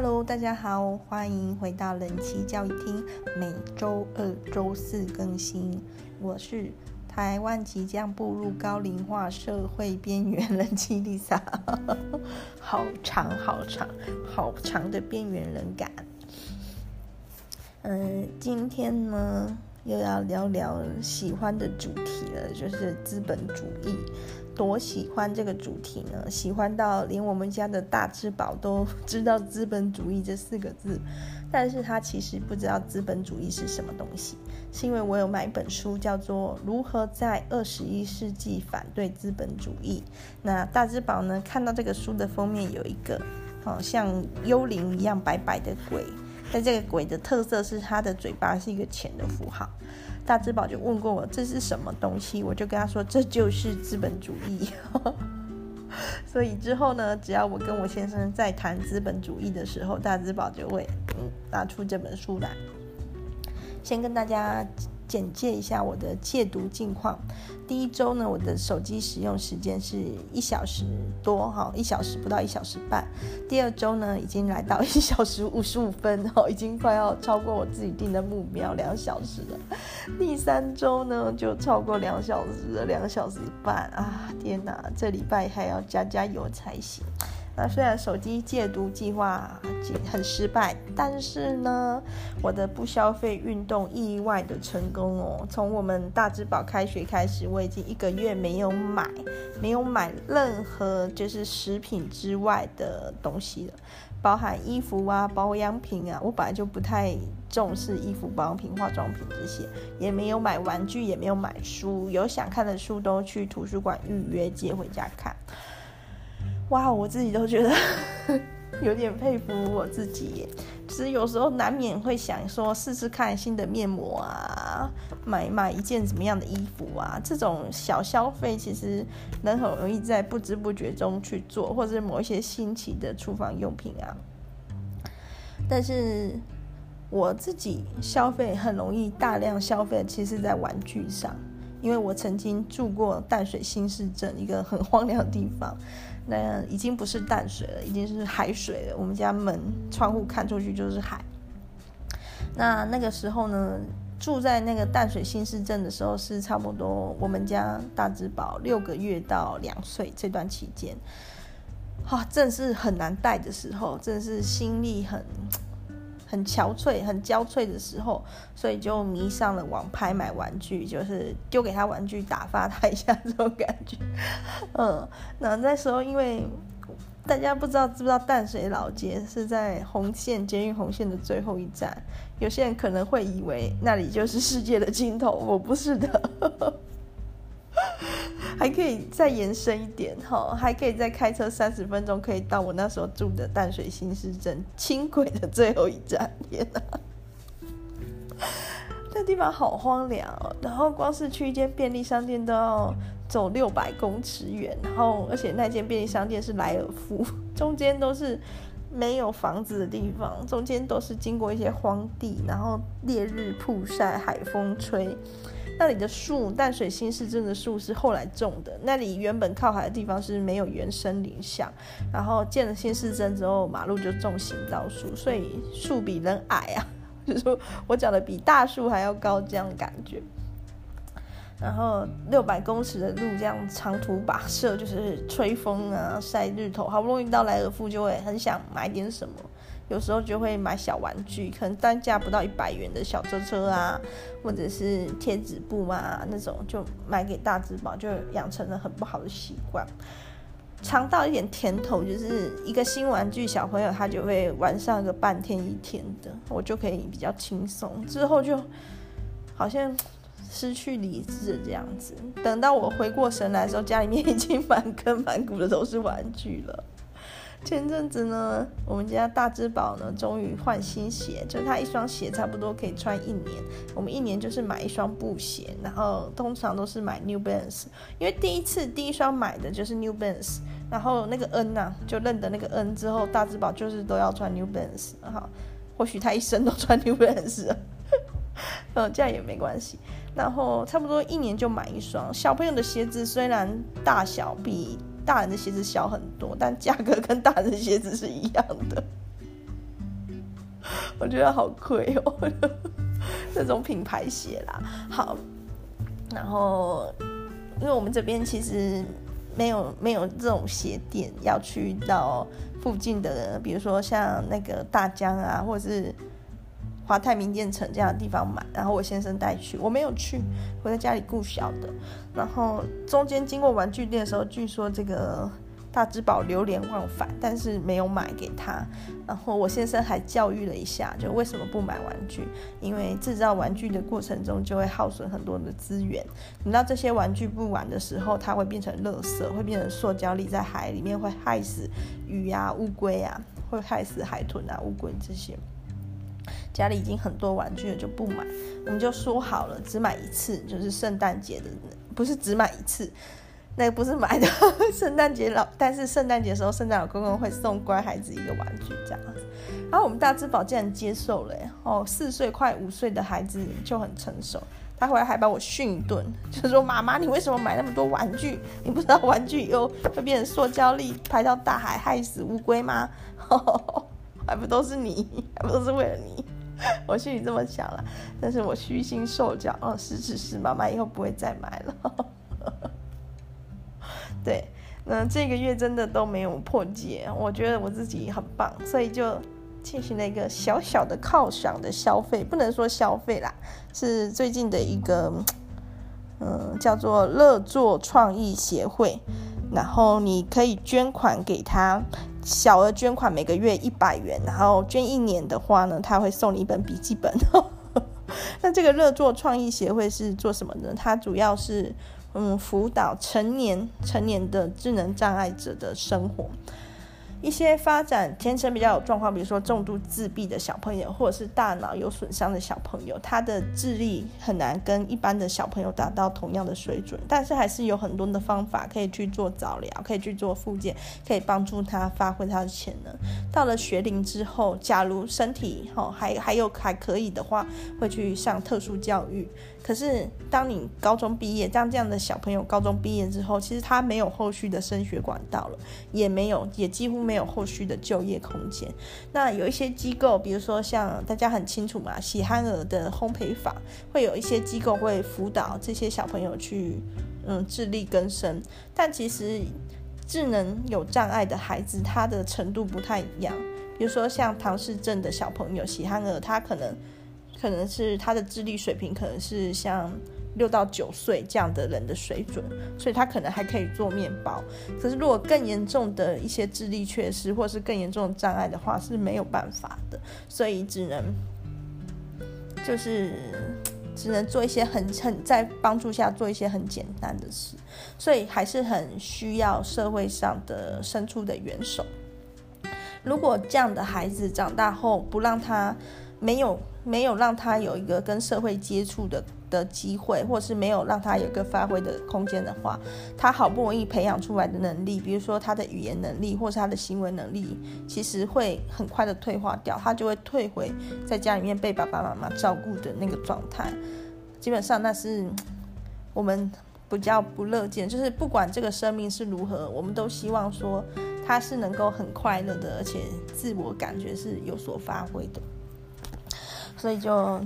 Hello，大家好，欢迎回到人气教育厅，每周二、周四更新。我是台湾即将步入高龄化社会边缘人妻 Lisa，好长好长好长的边缘人感。嗯、今天呢又要聊聊喜欢的主题了，就是资本主义。多喜欢这个主题呢？喜欢到连我们家的大只宝都 知道“资本主义”这四个字，但是他其实不知道资本主义是什么东西。是因为我有买一本书，叫做《如何在二十一世纪反对资本主义》。那大只宝呢，看到这个书的封面有一个，好像幽灵一样白白的鬼，但这个鬼的特色是他的嘴巴是一个钱的符号。大智宝就问过我，这是什么东西，我就跟他说，这就是资本主义。所以之后呢，只要我跟我先生在谈资本主义的时候，大智宝就会嗯拿出这本书来，先跟大家。简介一下我的戒毒近况。第一周呢，我的手机使用时间是一小时多，哈，一小时不到一小时半。第二周呢，已经来到一小时五十五分，哈，已经快要超过我自己定的目标两小时了。第三周呢，就超过两小时了，两小时半啊！天哪，这礼拜还要加加油才行。那虽然手机戒毒计划很失败，但是呢，我的不消费运动意外的成功哦。从我们大之宝开学开始，我已经一个月没有买，没有买任何就是食品之外的东西了，包含衣服啊、保养品啊。我本来就不太重视衣服、保养品、化妆品这些，也没有买玩具，也没有买书，有想看的书都去图书馆预约借回家看。哇，我自己都觉得 有点佩服我自己。其实有时候难免会想说，试试看新的面膜啊，买买一件怎么样的衣服啊，这种小消费其实能很容易在不知不觉中去做，或者是某一些新奇的厨房用品啊。但是我自己消费很容易大量消费，其实在玩具上。因为我曾经住过淡水新市镇一个很荒凉的地方，那已经不是淡水了，已经是海水了。我们家门窗户看出去就是海。那那个时候呢，住在那个淡水新市镇的时候，是差不多我们家大只宝六个月到两岁这段期间，哈、啊，正是很难带的时候，正是心力很。很憔悴、很焦悴的时候，所以就迷上了网拍买玩具，就是丢给他玩具打发他一下 这种感觉。嗯，那那时候因为大家不知道知不知道淡水老街是在红线捷运红线的最后一站，有些人可能会以为那里就是世界的尽头，我不是的。还可以再延伸一点哈，还可以再开车三十分钟，可以到我那时候住的淡水新市镇轻轨的最后一站。天哪，那地方好荒凉哦，然后光是去一间便利商店都要走六百公尺远，然后而且那间便利商店是莱尔富，中间都是没有房子的地方，中间都是经过一些荒地，然后烈日曝晒，海风吹。那里的树，淡水新市镇的树是后来种的。那里原本靠海的地方是没有原生林相，然后建了新市镇之后，马路就种行道树，所以树比人矮啊，就是说我讲的比大树还要高这样感觉。然后六百公尺的路这样长途跋涉，就是吹风啊，晒日头，好不容易到莱尔富，就会很想买点什么。有时候就会买小玩具，可能单价不到一百元的小车车啊，或者是贴纸布啊那种，就买给大只宝，就养成了很不好的习惯。尝到一点甜头，就是一个新玩具，小朋友他就会玩上个半天一天的，我就可以比较轻松。之后就好像失去理智这样子。等到我回过神来的时候，家里面已经满坑满谷的都是玩具了。前阵子呢，我们家大只宝呢，终于换新鞋，就是他一双鞋差不多可以穿一年。我们一年就是买一双布鞋，然后通常都是买 New Balance，因为第一次第一双买的就是 New Balance，然后那个 N 呐、啊，就认得那个 N 之后，大只宝就是都要穿 New Balance，哈，或许他一生都穿 New Balance，嗯，这样也没关系。然后差不多一年就买一双。小朋友的鞋子虽然大小比大人的鞋子小很多，但价格跟大人的鞋子是一样的。我觉得好亏哦，这种品牌鞋啦。好，然后因为我们这边其实没有没有这种鞋店，要去到附近的，比如说像那个大江啊，或者是华泰名店城这样的地方买。然后我先生带去，我没有去，我在家里顾小的。然后中间经过玩具店的时候，据说这个。大之宝流连忘返，但是没有买给他。然后我先生还教育了一下，就为什么不买玩具？因为制造玩具的过程中就会耗损很多的资源。等到这些玩具不玩的时候，它会变成垃圾，会变成塑胶粒在海里面，会害死鱼啊、乌龟啊，会害死海豚啊、乌龟这些。家里已经很多玩具了，就不买。我们就说好了，只买一次，就是圣诞节的，不是只买一次。那个不是买的，圣诞节老，但是圣诞节的时候，圣诞老公公会送乖孩子一个玩具这样子。然后我们大之宝竟然接受了，哦，四岁快五岁的孩子就很成熟，他回来还把我训一顿，就说妈妈，你为什么买那么多玩具？你不知道玩具以后会变成塑胶粒排到大海，害死乌龟吗？还不都是你，还不都是为了你？我心里这么想了，但是我虚心受教，哦，是是是，妈妈以后不会再买了。对，那这个月真的都没有破戒，我觉得我自己很棒，所以就进行了一个小小的犒赏的消费，不能说消费啦，是最近的一个，嗯，叫做乐作创意协会，然后你可以捐款给他，小额捐款每个月一百元，然后捐一年的话呢，他会送你一本笔记本。那这个乐作创意协会是做什么呢？它主要是。嗯，辅导成年成年的智能障碍者的生活。一些发展天生比较有状况，比如说重度自闭的小朋友，或者是大脑有损伤的小朋友，他的智力很难跟一般的小朋友达到同样的水准。但是还是有很多的方法可以去做早疗，可以去做复健，可以帮助他发挥他的潜能。到了学龄之后，假如身体哈还还有还可以的话，会去上特殊教育。可是当你高中毕业，像这样的小朋友高中毕业之后，其实他没有后续的升学管道了，也没有，也几乎没有后续的就业空间。那有一些机构，比如说像大家很清楚嘛，喜憨儿的烘焙坊，会有一些机构会辅导这些小朋友去，嗯，自力更生。但其实智能有障碍的孩子，他的程度不太一样。比如说像唐氏症的小朋友，喜憨儿，他可能可能是他的智力水平，可能是像。六到九岁这样的人的水准，所以他可能还可以做面包。可是如果更严重的一些智力缺失，或是更严重的障碍的话，是没有办法的。所以只能就是只能做一些很很在帮助下做一些很简单的事。所以还是很需要社会上的伸出的援手。如果这样的孩子长大后不让他没有没有让他有一个跟社会接触的。的机会，或是没有让他有一个发挥的空间的话，他好不容易培养出来的能力，比如说他的语言能力，或是他的行为能力，其实会很快的退化掉，他就会退回在家里面被爸爸妈妈照顾的那个状态。基本上那是我们比较不乐见，就是不管这个生命是如何，我们都希望说他是能够很快乐的，而且自我感觉是有所发挥的。所以就。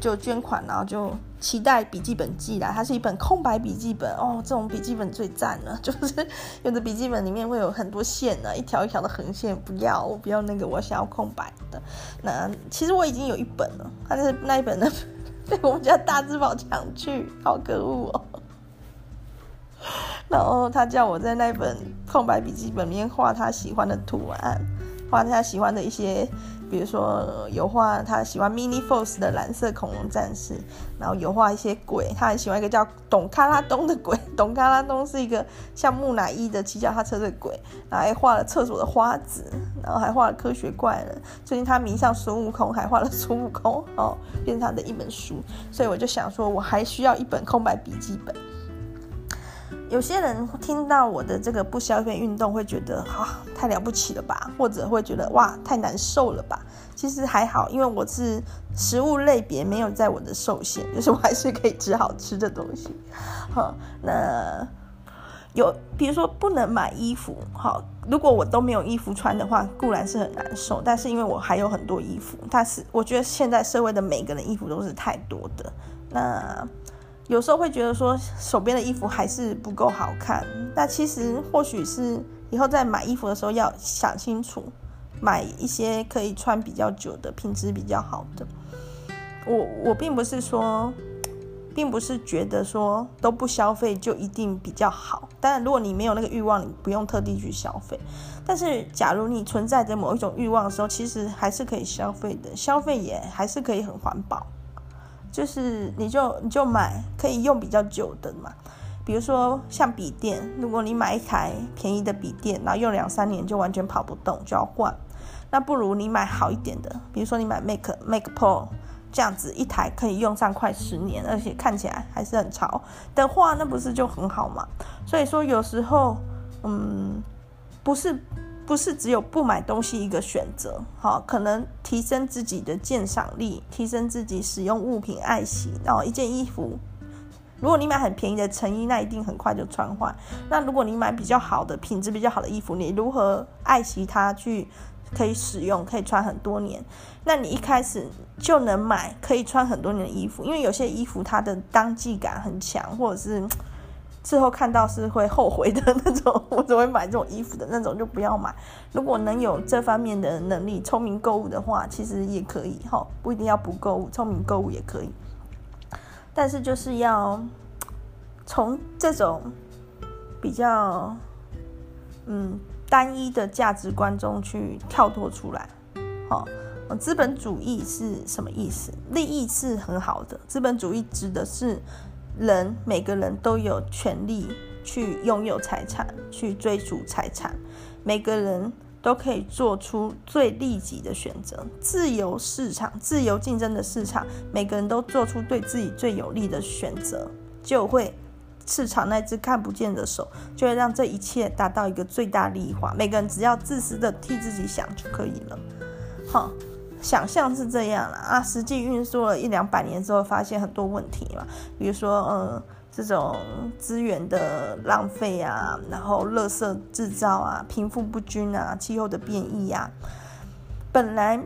就捐款，然后就期待笔记本寄来。它是一本空白笔记本哦，这种笔记本最赞了。就是有的笔记本里面会有很多线呢，一条一条的横线。不要，我不要那个，我想要空白的。那其实我已经有一本了，但是那一本呢被 我们家大之宝抢去，好可恶哦。然后他叫我在那本空白笔记本里面画他喜欢的图案，画他喜欢的一些。比如说油画他喜欢 Mini Force 的蓝色恐龙战士，然后油画一些鬼，他很喜欢一个叫董卡拉东的鬼，董卡拉东是一个像木乃伊的骑脚踏车的鬼，然后还画了厕所的花子，然后还画了科学怪人。最近他迷上孙悟空，还画了孙悟空哦，变成他的一本书。所以我就想说，我还需要一本空白笔记本。有些人听到我的这个不消费运动，会觉得啊，太了不起了吧，或者会觉得哇，太难受了吧。其实还好，因为我是食物类别没有在我的受限，就是我还是可以吃好吃的东西。好，那有，比如说不能买衣服，好，如果我都没有衣服穿的话，固然是很难受。但是因为我还有很多衣服，但是我觉得现在社会的每个人衣服都是太多的，那有时候会觉得说手边的衣服还是不够好看。那其实或许是以后在买衣服的时候要想清楚，买一些可以穿比较久的、品质比较好的。我我并不是说。并不是觉得说都不消费就一定比较好，当然，如果你没有那个欲望，你不用特地去消费。但是，假如你存在着某一种欲望的时候，其实还是可以消费的，消费也还是可以很环保。就是你就你就买可以用比较久的嘛，比如说像笔电，如果你买一台便宜的笔电，然后用两三年就完全跑不动，就要换，那不如你买好一点的，比如说你买 Mac Mac Pro。这样子一台可以用上快十年，而且看起来还是很潮的话，那不是就很好嘛？所以说有时候，嗯，不是不是只有不买东西一个选择，好，可能提升自己的鉴赏力，提升自己使用物品爱惜。然后一件衣服，如果你买很便宜的成衣，那一定很快就穿坏。那如果你买比较好的品质比较好的衣服，你如何爱惜它去？可以使用，可以穿很多年。那你一开始就能买可以穿很多年的衣服，因为有些衣服它的当季感很强，或者是之后看到是会后悔的那种，我只会买这种衣服的那种就不要买。如果能有这方面的能力，聪明购物的话，其实也可以哈，不一定要不购物，聪明购物也可以。但是就是要从这种比较，嗯。单一的价值观中去跳脱出来，好，资本主义是什么意思？利益是很好的，资本主义指的是人每个人都有权利去拥有财产，去追逐财产，每个人都可以做出最利己的选择。自由市场，自由竞争的市场，每个人都做出对自己最有利的选择，就会。市场那只看不见的手，就会让这一切达到一个最大利益化。每个人只要自私的替自己想就可以了。好，想象是这样了啊，实际运作了一两百年之后，发现很多问题嘛，比如说，呃，这种资源的浪费啊，然后垃圾制造啊，贫富不均啊，气候的变异啊，本来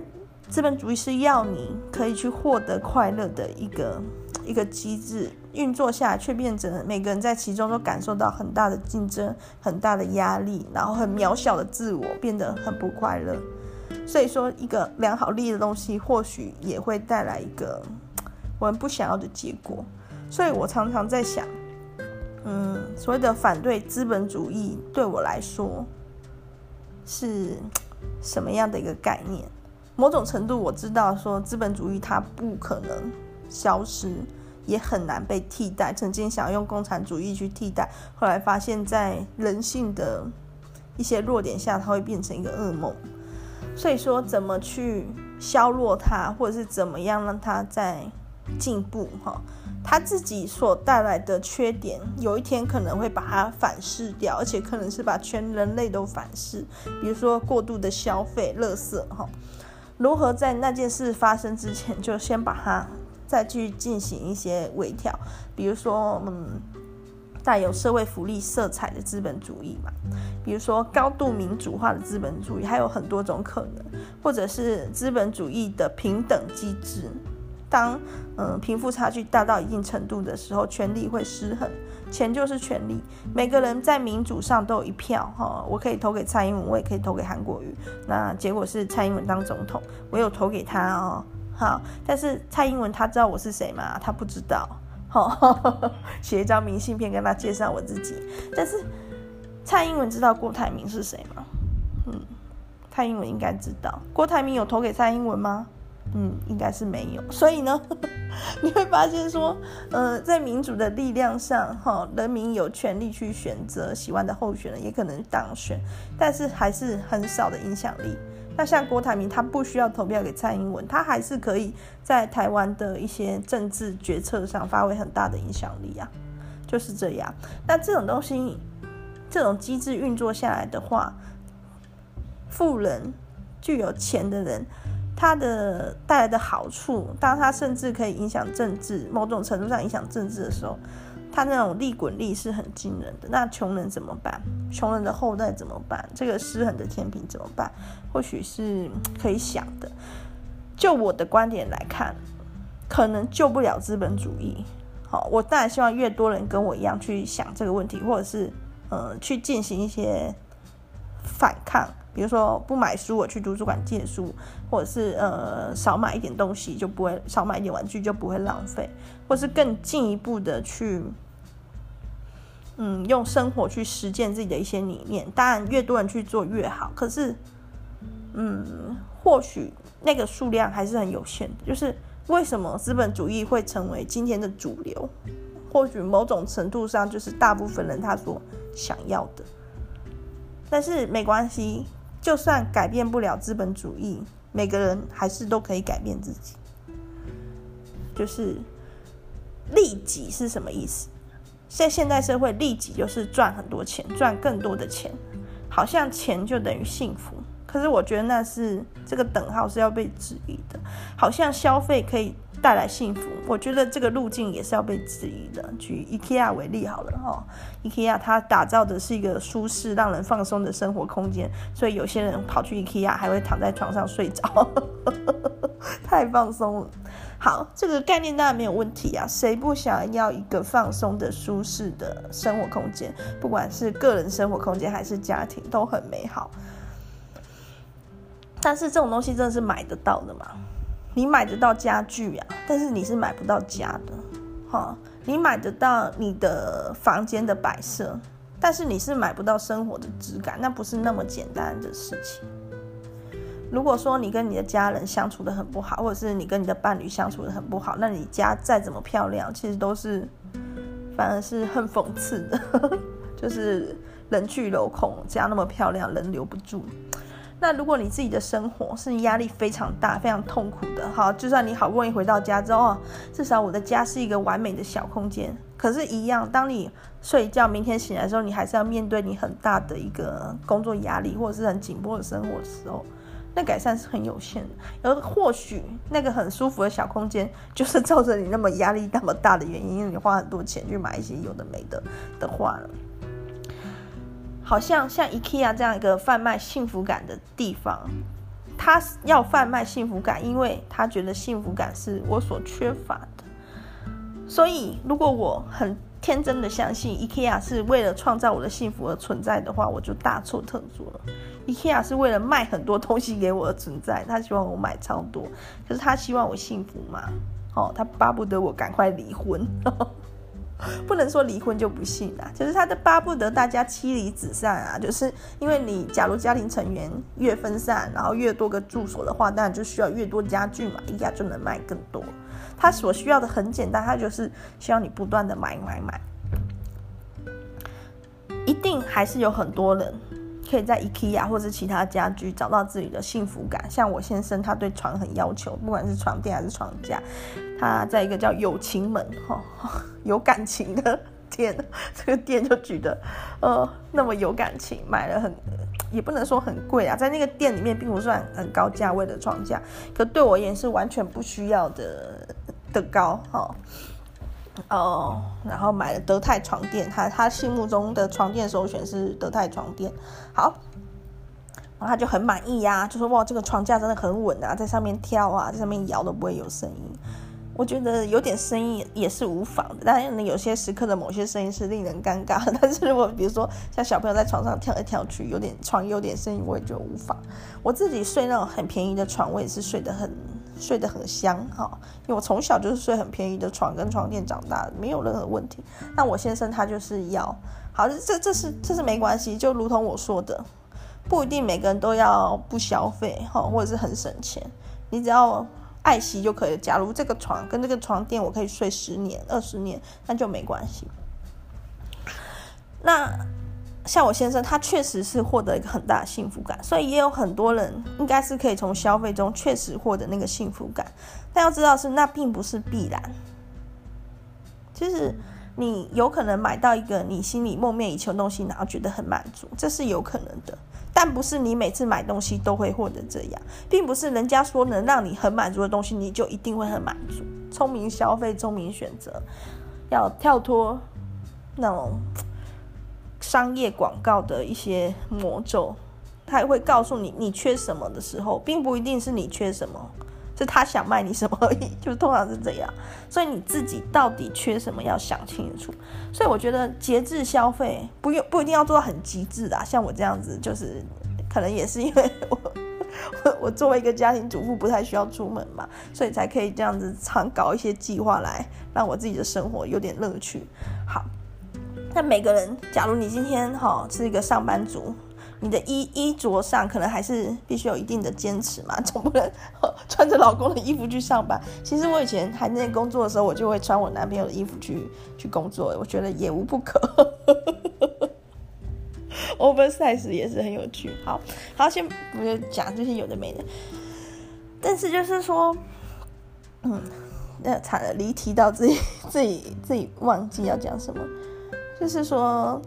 资本主义是要你可以去获得快乐的一个。一个机制运作下，却变成每个人在其中都感受到很大的竞争、很大的压力，然后很渺小的自我，变得很不快乐。所以说，一个良好利益的东西，或许也会带来一个我们不想要的结果。所以我常常在想，嗯，所谓的反对资本主义，对我来说是什么样的一个概念？某种程度，我知道说资本主义它不可能。消失也很难被替代。曾经想要用共产主义去替代，后来发现，在人性的一些弱点下，它会变成一个噩梦。所以说，怎么去削弱它，或者是怎么样让它再进步？哈，它自己所带来的缺点，有一天可能会把它反噬掉，而且可能是把全人类都反噬。比如说过度的消费、垃圾，哈，如何在那件事发生之前，就先把它。再去进行一些微调，比如说，嗯，带有社会福利色彩的资本主义嘛，比如说高度民主化的资本主义，还有很多种可能，或者是资本主义的平等机制。当嗯贫富差距大到一定程度的时候，权力会失衡，钱就是权力，每个人在民主上都有一票哈，我可以投给蔡英文，我也可以投给韩国瑜，那结果是蔡英文当总统，我有投给他哦。好，但是蔡英文他知道我是谁吗？他不知道。好，写一张明信片跟他介绍我自己。但是蔡英文知道郭台铭是谁吗？嗯，蔡英文应该知道。郭台铭有投给蔡英文吗？嗯，应该是没有。所以呢，你会发现说，呃，在民主的力量上，哈，人民有权利去选择喜欢的候选人，也可能当选，但是还是很少的影响力。那像郭台铭，他不需要投票给蔡英文，他还是可以在台湾的一些政治决策上发挥很大的影响力啊，就是这样。那这种东西，这种机制运作下来的话，富人、具有钱的人，他的带来的好处，当他甚至可以影响政治，某种程度上影响政治的时候，他那种利滚利是很惊人的。那穷人怎么办？穷人的后代怎么办？这个失衡的天平怎么办？或许是可以想的。就我的观点来看，可能救不了资本主义。好，我当然希望越多人跟我一样去想这个问题，或者是呃去进行一些反抗。比如说不买书，我去图书馆借书，或者是呃少买一点东西，就不会少买一点玩具，就不会浪费，或是更进一步的去，嗯，用生活去实践自己的一些理念。当然，越多人去做越好。可是，嗯，或许那个数量还是很有限的。就是为什么资本主义会成为今天的主流？或许某种程度上就是大部分人他所想要的。但是没关系。就算改变不了资本主义，每个人还是都可以改变自己。就是利己是什么意思？在现代社会，利己就是赚很多钱，赚更多的钱，好像钱就等于幸福。可是我觉得那是这个等号是要被质疑的，好像消费可以。带来幸福，我觉得这个路径也是要被质疑的。举 IKEA 为例好了哦，IKEA 它打造的是一个舒适、让人放松的生活空间，所以有些人跑去 IKEA 还会躺在床上睡着，太放松了。好，这个概念当然没有问题啊，谁不想要一个放松的、舒适的生活空间？不管是个人生活空间还是家庭，都很美好。但是这种东西真的是买得到的吗？你买得到家具呀，但是你是买不到家的，哈。你买得到你的房间的摆设，但是你是买不到生活的质感，那不是那么简单的事情。如果说你跟你的家人相处得很不好，或者是你跟你的伴侣相处得很不好，那你家再怎么漂亮，其实都是反而是很讽刺的，就是人去楼空，家那么漂亮，人留不住。那如果你自己的生活是压力非常大、非常痛苦的，好，就算你好不容易回到家之后，至少我的家是一个完美的小空间。可是，一样，当你睡觉，明天醒来的时候，你还是要面对你很大的一个工作压力，或者是很紧迫的生活的时候，那改善是很有限的。而或许那个很舒服的小空间，就是 造成你那么压力那么大的原因，因为你花很多钱去买一些有的没的的话好像像 IKEA 这样一个贩卖幸福感的地方，他要贩卖幸福感，因为他觉得幸福感是我所缺乏的。所以，如果我很天真的相信 IKEA 是为了创造我的幸福而存在的话，我就大错特错了。IKEA 是为了卖很多东西给我而存在，他希望我买超多，可是他希望我幸福嘛？哦，他巴不得我赶快离婚。不能说离婚就不幸啊，就是他的巴不得大家妻离子散啊，就是因为你假如家庭成员越分散，然后越多个住所的话，当然就需要越多家具嘛，一家就能卖更多。他所需要的很简单，他就是需要你不断的买买买，一定还是有很多人。可以在 IKEA 或是其他家居找到自己的幸福感。像我先生，他对床很要求，不管是床垫还是床架，他在一个叫有情门哈，有感情的店，这个店就觉得呃那么有感情，买了很也不能说很贵啊，在那个店里面并不算很高价位的床架，可对我而言是完全不需要的的高哈。哦，然后买了德泰床垫，他他心目中的床垫首选是德泰床垫。好，然后他就很满意呀、就说哇，这个床架真的很稳啊，在上面跳啊，在上面摇都不会有声音。我觉得有点声音也是无妨的，但是有些时刻的某些声音是令人尴尬。但是如果比如说像小朋友在床上跳来跳去，有点床有点声音，我也觉得无妨。我自己睡那种很便宜的床，我也是睡得很。睡得很香哈，因为我从小就是睡很便宜的床跟床垫长大，没有任何问题。那我先生他就是要，好，这这是这是没关系，就如同我说的，不一定每个人都要不消费哈，或者是很省钱，你只要爱惜就可以了。假如这个床跟这个床垫我可以睡十年、二十年，那就没关系。那。像我先生，他确实是获得一个很大的幸福感，所以也有很多人应该是可以从消费中确实获得那个幸福感。但要知道是那并不是必然。其实你有可能买到一个你心里梦寐以求的东西，然后觉得很满足，这是有可能的。但不是你每次买东西都会获得这样，并不是人家说能让你很满足的东西，你就一定会很满足。聪明消费，聪明选择，要跳脱。那种商业广告的一些魔咒，他也会告诉你你缺什么的时候，并不一定是你缺什么，是他想卖你什么而已，就通常是这样。所以你自己到底缺什么要想清楚。所以我觉得节制消费不用不一定要做到很极致的，像我这样子，就是可能也是因为。我我作为一个家庭主妇，不太需要出门嘛，所以才可以这样子常搞一些计划来让我自己的生活有点乐趣。好，那每个人，假如你今天哈是一个上班族，你的衣衣着上可能还是必须有一定的坚持嘛，总不能穿着老公的衣服去上班。其实我以前还在工作的时候，我就会穿我男朋友的衣服去去工作，我觉得也无不可。oversize 也是很有趣，好好先不要讲这些有的没的，但是就是说，嗯，那惨了，离题到自己自己自己忘记要讲什么，就是说，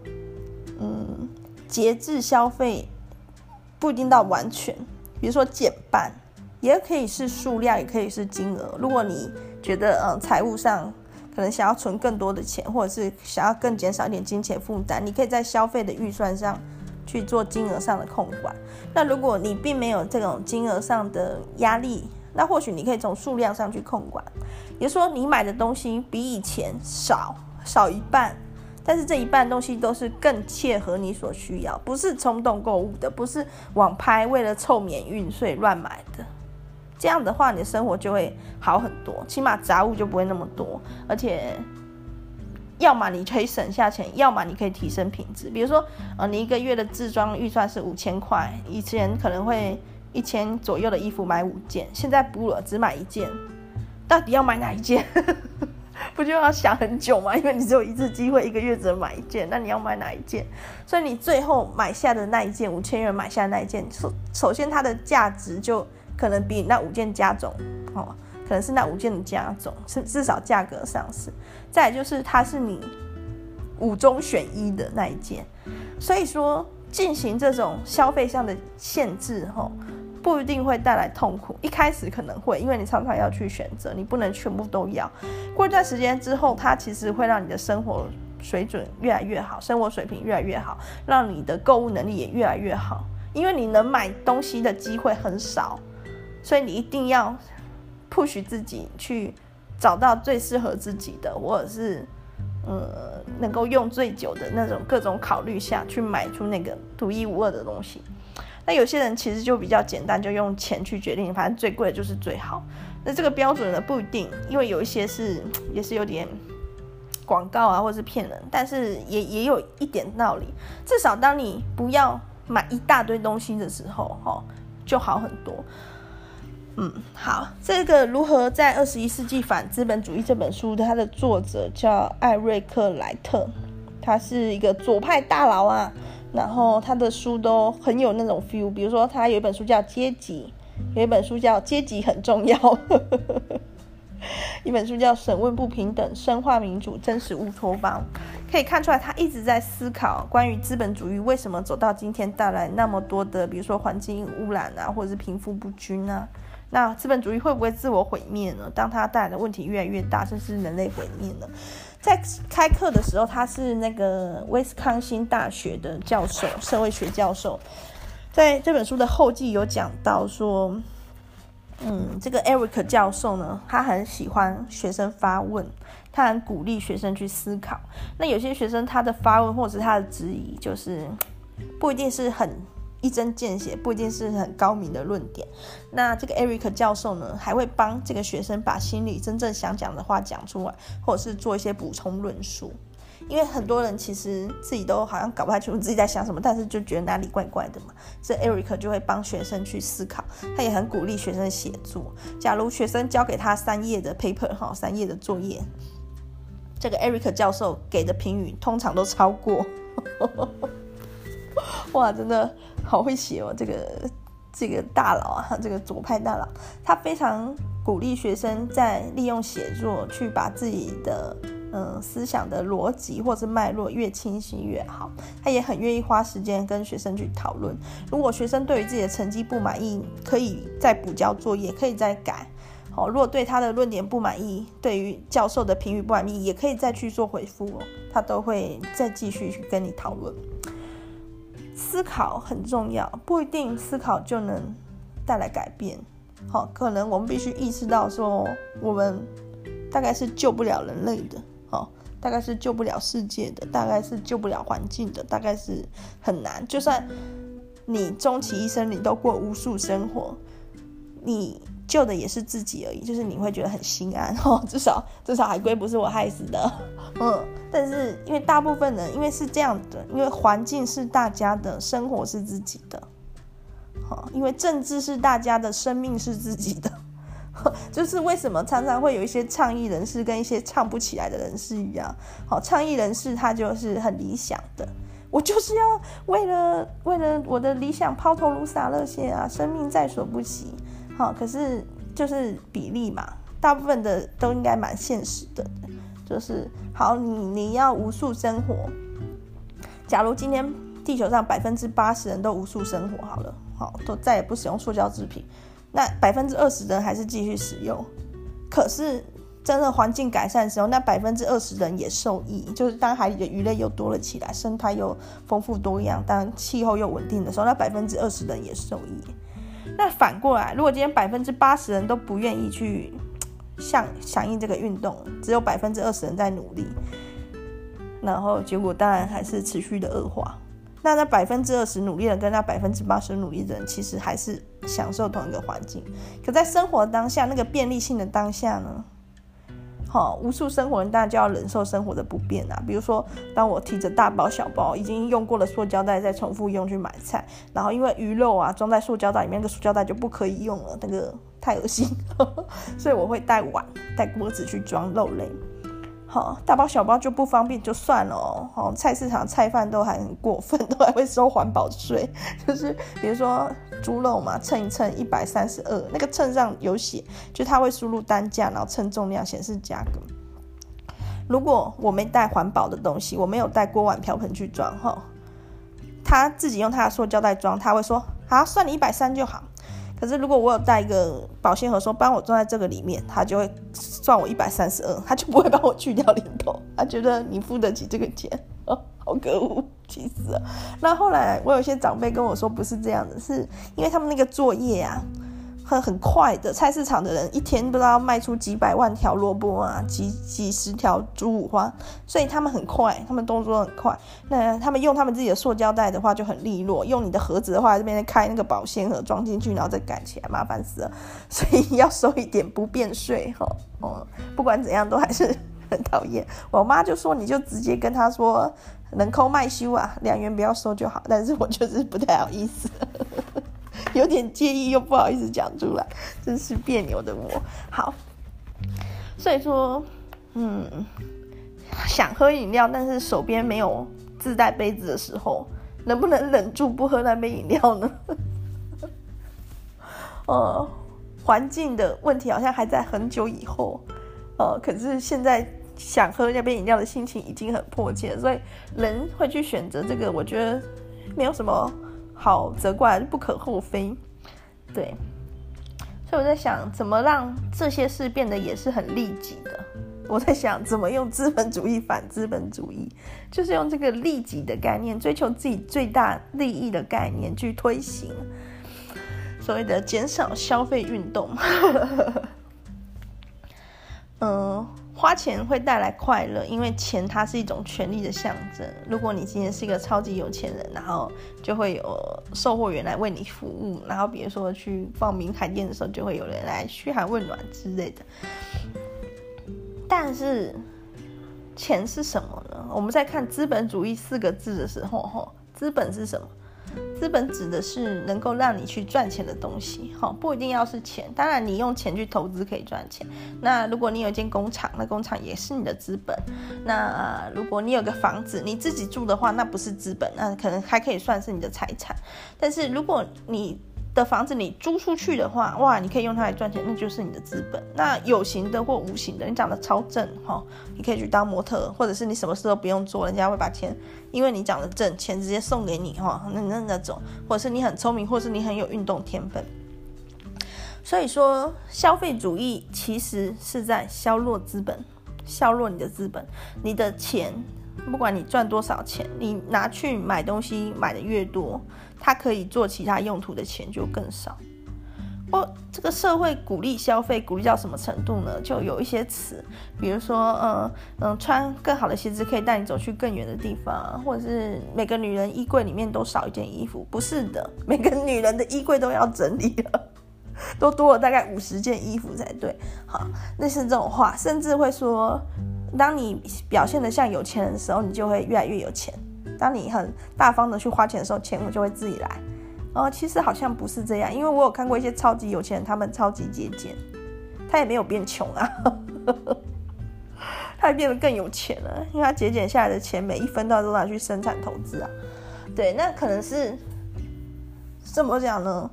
嗯，节制消费不一定到完全，比如说减半，也可以是数量，也可以是金额。如果你觉得嗯财务上，可能想要存更多的钱，或者是想要更减少一点金钱负担，你可以在消费的预算上去做金额上的控管。那如果你并没有这种金额上的压力，那或许你可以从数量上去控管。也就是说，你买的东西比以前少少一半，但是这一半东西都是更切合你所需要，不是冲动购物的，不是网拍为了凑免运所以乱买的。这样的话，你的生活就会好很多，起码杂物就不会那么多，而且，要么你可以省下钱，要么你可以提升品质。比如说，呃，你一个月的自装预算是五千块，以前可能会一千左右的衣服买五件，现在不了，只买一件。到底要买哪一件？不就要想很久吗？因为你只有一次机会，一个月只能买一件，那你要买哪一件？所以你最后买下的那一件，五千元买下的那一件，首首先它的价值就。可能比那五件加总，哦，可能是那五件的加总，是至少价格上是。再就是它是你五中选一的那一件，所以说进行这种消费上的限制，吼，不一定会带来痛苦。一开始可能会，因为你常常要去选择，你不能全部都要。过一段时间之后，它其实会让你的生活水准越来越好，生活水平越来越好，让你的购物能力也越来越好，因为你能买东西的机会很少。所以你一定要 push 自己去找到最适合自己的，或者是呃能够用最久的那种各种考虑下去买出那个独一无二的东西。那有些人其实就比较简单，就用钱去决定，反正最贵的就是最好。那这个标准呢不一定，因为有一些是也是有点广告啊，或是骗人，但是也也有一点道理。至少当你不要买一大堆东西的时候，齁，就好很多。嗯，好，这个如何在二十一世纪反资本主义这本书，它的作者叫艾瑞克莱特，他是一个左派大佬啊。然后他的书都很有那种 feel，比如说他有一本书叫《阶级》，有一本书叫《阶级很重要》，一本书叫《审问不平等，深化民主，真实乌托邦》。可以看出来，他一直在思考关于资本主义为什么走到今天带来那么多的，比如说环境污染啊，或者是贫富不均啊。那资本主义会不会自我毁灭呢？当它带来的问题越来越大，甚至人类毁灭呢？在开课的时候，他是那个威斯康星大学的教授，社会学教授。在这本书的后记有讲到说，嗯，这个 Eric 教授呢，他很喜欢学生发问，他很鼓励学生去思考。那有些学生他的发问或者是他的质疑，就是不一定是很。一针见血，不一定是很高明的论点。那这个 Eric 教授呢，还会帮这个学生把心里真正想讲的话讲出来，或者是做一些补充论述。因为很多人其实自己都好像搞不太清楚自己在想什么，但是就觉得哪里怪怪的嘛。这 Eric 就会帮学生去思考，他也很鼓励学生写作。假如学生交给他三页的 paper 哈，三页的作业，这个 Eric 教授给的评语通常都超过。哇，真的。好会写哦，这个这个大佬啊，这个左派大佬，他非常鼓励学生在利用写作去把自己的嗯思想的逻辑或是脉络越清晰越好。他也很愿意花时间跟学生去讨论。如果学生对于自己的成绩不满意，可以再补交作业，可以再改。好，如果对他的论点不满意，对于教授的评语不满意，也可以再去做回复哦，他都会再继续去跟你讨论。思考很重要，不一定思考就能带来改变。好，可能我们必须意识到说，我们大概是救不了人类的，好，大概是救不了世界的，大概是救不了环境的，大概是很难。就算你终其一生，你都过无数生活，你。救的也是自己而已，就是你会觉得很心安 哦，至少至少海龟不是我害死的，嗯，但是因为大部分人因为是这样的，因为环境是大家的，生活是自己的，好，因为政治是大家的，生命是自己的，就是为什么常常会有一些倡议人士跟一些唱不起来的人士一样，好，倡议人士他就是很理想的，我就是要为了为了我的理想抛头颅洒热血啊，生命在所不惜。好，可是就是比例嘛，大部分的都应该蛮现实的，就是好，你你要无数生活。假如今天地球上百分之八十人都无数生活好了，好，都再也不使用塑胶制品，那百分之二十人还是继续使用。可是真的环境改善的时候，那百分之二十人也受益，就是当海里的鱼类又多了起来，生态又丰富多样，当气候又稳定的时候，那百分之二十人也受益。那反过来，如果今天百分之八十人都不愿意去响响应这个运动，只有百分之二十人在努力，然后结果当然还是持续的恶化。那那百分之二十努力的跟那百分之八十努力的人，其实还是享受同一个环境。可在生活当下，那个便利性的当下呢？好，无数生活人当然就要忍受生活的不便啊。比如说，当我提着大包小包，已经用过了塑胶袋再重复用去买菜，然后因为鱼肉啊装在塑胶袋里面，那个塑胶袋就不可以用了，那个太恶心，所以我会带碗、带锅子去装肉类。大包小包就不方便就算了哦。好，菜市场菜贩都还很过分，都还会收环保税。就是比如说猪肉嘛，称一称一百三十二，那个称上有写，就他会输入单价，然后称重量显示价格。如果我没带环保的东西，我没有带锅碗瓢盆去装哈，他自己用他的塑胶袋装，他会说好，算你一百三就好。可是如果我有带一个保鲜盒，说帮我装在这个里面，他就会算我一百三十二，他就不会帮我去掉零头，他觉得你付得起这个钱，哦，好可恶，气死了。那后来我有些长辈跟我说，不是这样的，是因为他们那个作业呀。很很快的，菜市场的人一天不知道卖出几百万条萝卜啊，几几十条猪五花，所以他们很快，他们动作很快。那他们用他们自己的塑胶袋的话就很利落，用你的盒子的话，这边开那个保鲜盒装进去，然后再盖起来，麻烦死了。所以要收一点不便税哈。哦，不管怎样都还是很讨厌。我妈就说，你就直接跟他说，能扣卖修啊，两元不要收就好。但是我就是不太好意思。有点介意又不好意思讲出来，真是别扭的我。好，所以说，嗯，想喝饮料，但是手边没有自带杯子的时候，能不能忍住不喝那杯饮料呢？呃，环境的问题好像还在很久以后，呃，可是现在想喝那杯饮料的心情已经很迫切，所以人会去选择这个，我觉得没有什么。好责怪，不可厚非，对，所以我在想，怎么让这些事变得也是很利己的？我在想，怎么用资本主义反资本主义，就是用这个利己的概念，追求自己最大利益的概念去推行所谓的减少消费运动。嗯。花钱会带来快乐，因为钱它是一种权力的象征。如果你今天是一个超级有钱人，然后就会有售货员来为你服务，然后比如说去报名开店的时候，就会有人来嘘寒问暖之类的。但是钱是什么呢？我们在看资本主义四个字的时候，哈，资本是什么？资本指的是能够让你去赚钱的东西，哈，不一定要是钱。当然，你用钱去投资可以赚钱。那如果你有一间工厂，那工厂也是你的资本。那如果你有个房子，你自己住的话，那不是资本，那可能还可以算是你的财产。但是如果你的房子你租出去的话，哇，你可以用它来赚钱，那就是你的资本。那有形的或无形的，你长得超正哈，你可以去当模特，或者是你什么事都不用做，人家会把钱，因为你长得正，钱直接送给你哈，那那那种，或者是你很聪明，或者是你很有运动天分。所以说，消费主义其实是在削弱资本，削弱你的资本，你的钱，不管你赚多少钱，你拿去买东西买的越多，它可以做其他用途的钱就更少。哦，这个社会鼓励消费，鼓励到什么程度呢？就有一些词，比如说，嗯嗯，穿更好的鞋子可以带你走去更远的地方，或者是每个女人衣柜里面都少一件衣服。不是的，每个女人的衣柜都要整理了，都多了大概五十件衣服才对。好，那是这种话，甚至会说，当你表现得像有钱人的时候，你就会越来越有钱；当你很大方的去花钱的时候，钱就会自己来。哦，其实好像不是这样，因为我有看过一些超级有钱人，他们超级节俭，他也没有变穷啊，他还变得更有钱了，因为他节俭下来的钱每一分都要都拿去生产投资啊。对，那可能是怎么讲呢？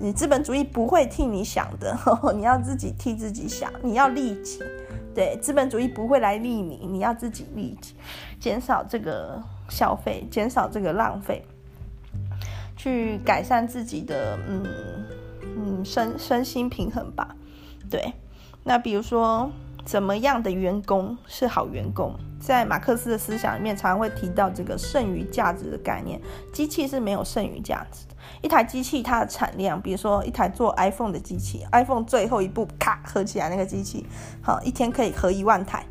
你资本主义不会替你想的，你要自己替自己想，你要利己。对，资本主义不会来利你，你要自己利，减少这个消费，减少这个浪费。去改善自己的嗯嗯身身心平衡吧，对。那比如说，怎么样的员工是好员工？在马克思的思想里面，常常会提到这个剩余价值的概念。机器是没有剩余价值。一台机器它的产量，比如说一台做 iPhone 的机器，iPhone 最后一步咔合起来那个机器，好，一天可以合一万台，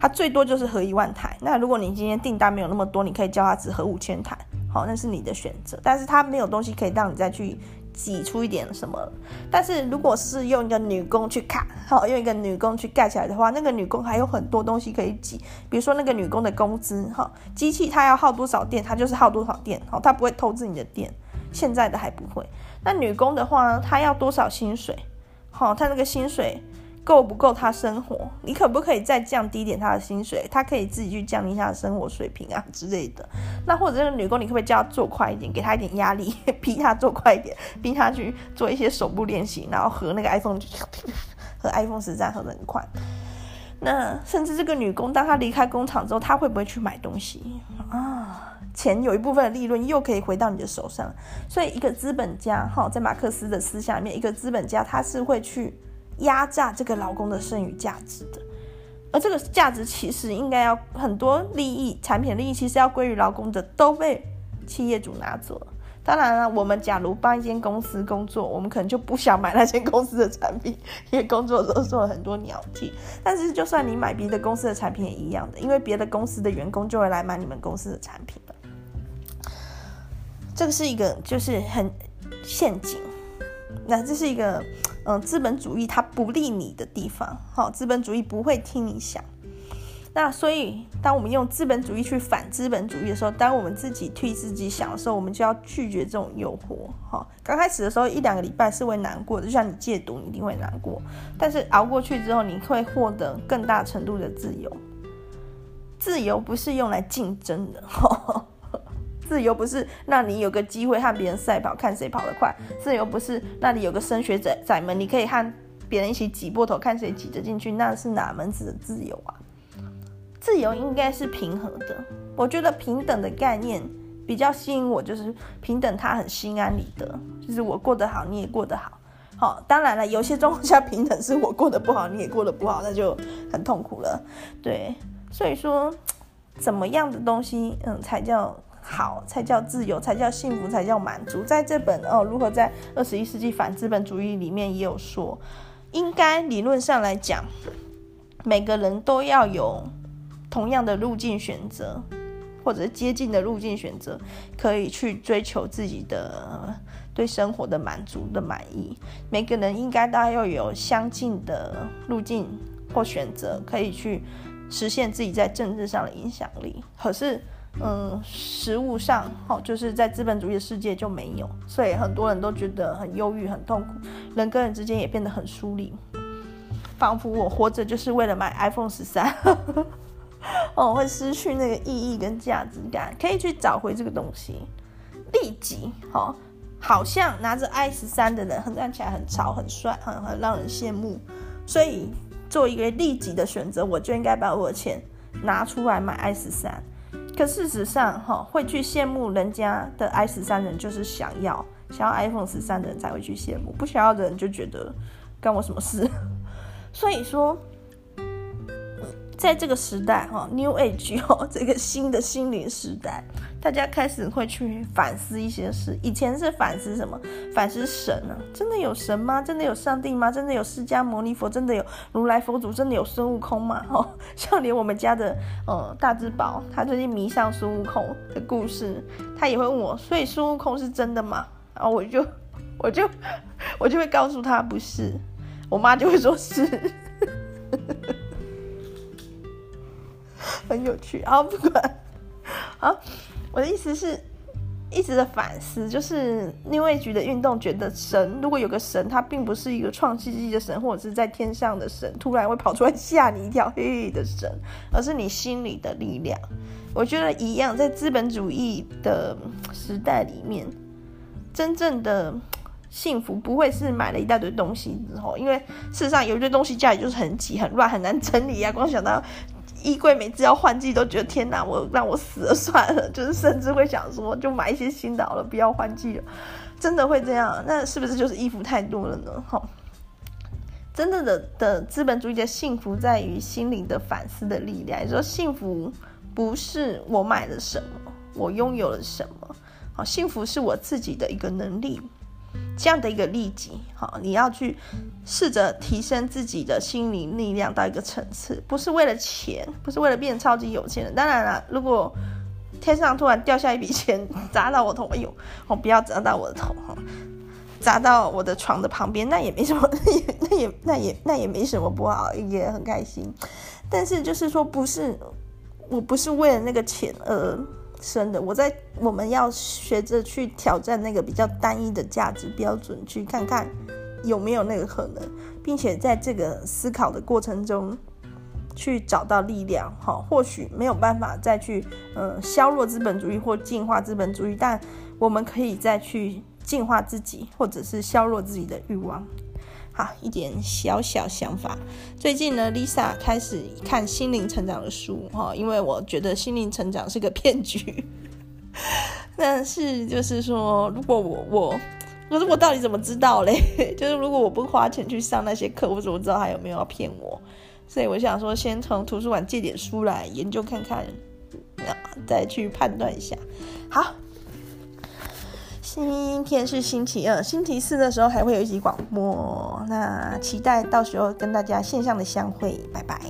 它最多就是合一万台。那如果你今天订单没有那么多，你可以叫它只合五千台。好，那是你的选择，但是它没有东西可以让你再去挤出一点什么。但是如果是用一个女工去卡，好，用一个女工去盖起来的话，那个女工还有很多东西可以挤，比如说那个女工的工资，哈，机器它要耗多少电，它就是耗多少电，好，它不会透支你的电，现在的还不会。那女工的话，她要多少薪水？好，她那个薪水。够不够她生活？你可不可以再降低点她的薪水？她可以自己去降低她的生活水平啊之类的。那或者这个女工，你可不可以叫她做快一点，给她一点压力，逼她做快一点，逼她去做一些手部练习，然后和那个 iPhone 和 iPhone 十三合的很快。那甚至这个女工，当她离开工厂之后，她会不会去买东西啊？钱有一部分的利润又可以回到你的手上。所以一个资本家哈，在马克思的思想里面，一个资本家他是会去。压榨这个劳工的剩余价值的，而这个价值其实应该要很多利益、产品利益，其实要归于劳工的，都被企业主拿走了。当然了，我们假如帮一间公司工作，我们可能就不想买那间公司的产品，因为工作的时候做了很多鸟事。但是，就算你买别的公司的产品也一样的，因为别的公司的员工就会来买你们公司的产品。这个是一个就是很陷阱。那这是一个。嗯，资本主义它不利你的地方，好，资本主义不会听你想。那所以，当我们用资本主义去反资本主义的时候，当我们自己替自己想的时候，我们就要拒绝这种诱惑。哈，刚开始的时候一两个礼拜是会难过的，就像你戒毒，你一定会难过。但是熬过去之后，你会获得更大程度的自由。自由不是用来竞争的。自由不是让你有个机会和别人赛跑，看谁跑得快。自由不是那里有个升学仔仔们，你可以和别人一起挤破头，看谁挤得进去。那是哪门子的自由啊？自由应该是平衡的。我觉得平等的概念比较吸引我，就是平等，它很心安理得，就是我过得好，你也过得好。好，当然了，有些状况下平等是我过得不好，你也过得不好，那就很痛苦了。对，所以说，怎么样的东西，嗯，才叫？好，才叫自由，才叫幸福，才叫满足。在这本哦，如何在二十一世纪反资本主义里面也有说，应该理论上来讲，每个人都要有同样的路径选择，或者是接近的路径选择，可以去追求自己的对生活的满足的满意。每个人应该都要有相近的路径或选择，可以去实现自己在政治上的影响力。可是。嗯，实物上，哈，就是在资本主义的世界就没有，所以很多人都觉得很忧郁、很痛苦，人跟人之间也变得很疏离，仿佛我活着就是为了买 iPhone 十三，哦，会失去那个意义跟价值感，可以去找回这个东西。利己，哈，好像拿着 i 十三的人，很看起来很潮、很帅、很很让人羡慕，所以做一个利己的选择，我就应该把我的钱拿出来买 i 十三。可事实上，哈，会去羡慕人家的 i 十三人，就是想要想要 iPhone 十三的人才会去羡慕，不想要的人就觉得干我什么事？所以说。在这个时代，哈，New Age 哦，这个新的心灵时代，大家开始会去反思一些事。以前是反思什么？反思神啊，真的有神吗？真的有上帝吗？真的有释迦牟尼佛？真的有如来佛祖？真的有孙悟空吗？哦，像连我们家的呃大智宝，他最近迷上孙悟空的故事，他也会问我，所以孙悟空是真的吗？然后我就我就 我就会告诉他不是，我妈就会说是。很有趣，好，不管，好，我的意思是，一直的反思，就是另外一局的运动，觉得神如果有个神，他并不是一个创世纪的神，或者是在天上的神，突然会跑出来吓你一跳，嘿嘿的神，而是你心里的力量。我觉得一样，在资本主义的时代里面，真正的幸福不会是买了一大堆东西之后，因为事实上有一堆东西家里就是很挤、很乱、很难整理啊，光想到。衣柜每次要换季都觉得天哪，我让我死了算了，就是甚至会想说就买一些新的好了，不要换季了，真的会这样？那是不是就是衣服太多了呢？哈，真正的的资本主义的幸福在于心灵的反思的力量。也说幸福不是我买了什么，我拥有了什么，好，幸福是我自己的一个能力。这样的一个利己，好，你要去试着提升自己的心灵力量到一个层次，不是为了钱，不是为了变超级有钱人。当然了，如果天上突然掉下一笔钱 砸到我头，哎呦，我不要砸到我的头哈，砸到我的床的旁边，那也没什么，那也那也那也那也没什么不好，也很开心。但是就是说，不是，我不是为了那个钱而。生的，我在我们要学着去挑战那个比较单一的价值标准，去看看有没有那个可能，并且在这个思考的过程中去找到力量。哈，或许没有办法再去嗯削弱资本主义或净化资本主义，但我们可以再去净化自己，或者是削弱自己的欲望。好，一点小小想法。最近呢，Lisa 开始看心灵成长的书哈，因为我觉得心灵成长是个骗局。但是就是说，如果我我，可是我到底怎么知道嘞？就是如果我不花钱去上那些课，我怎么知道他有没有要骗我？所以我想说，先从图书馆借点书来研究看看，再去判断一下。好。今天是星期二，星期四的时候还会有一集广播，那期待到时候跟大家线上的相会，拜拜。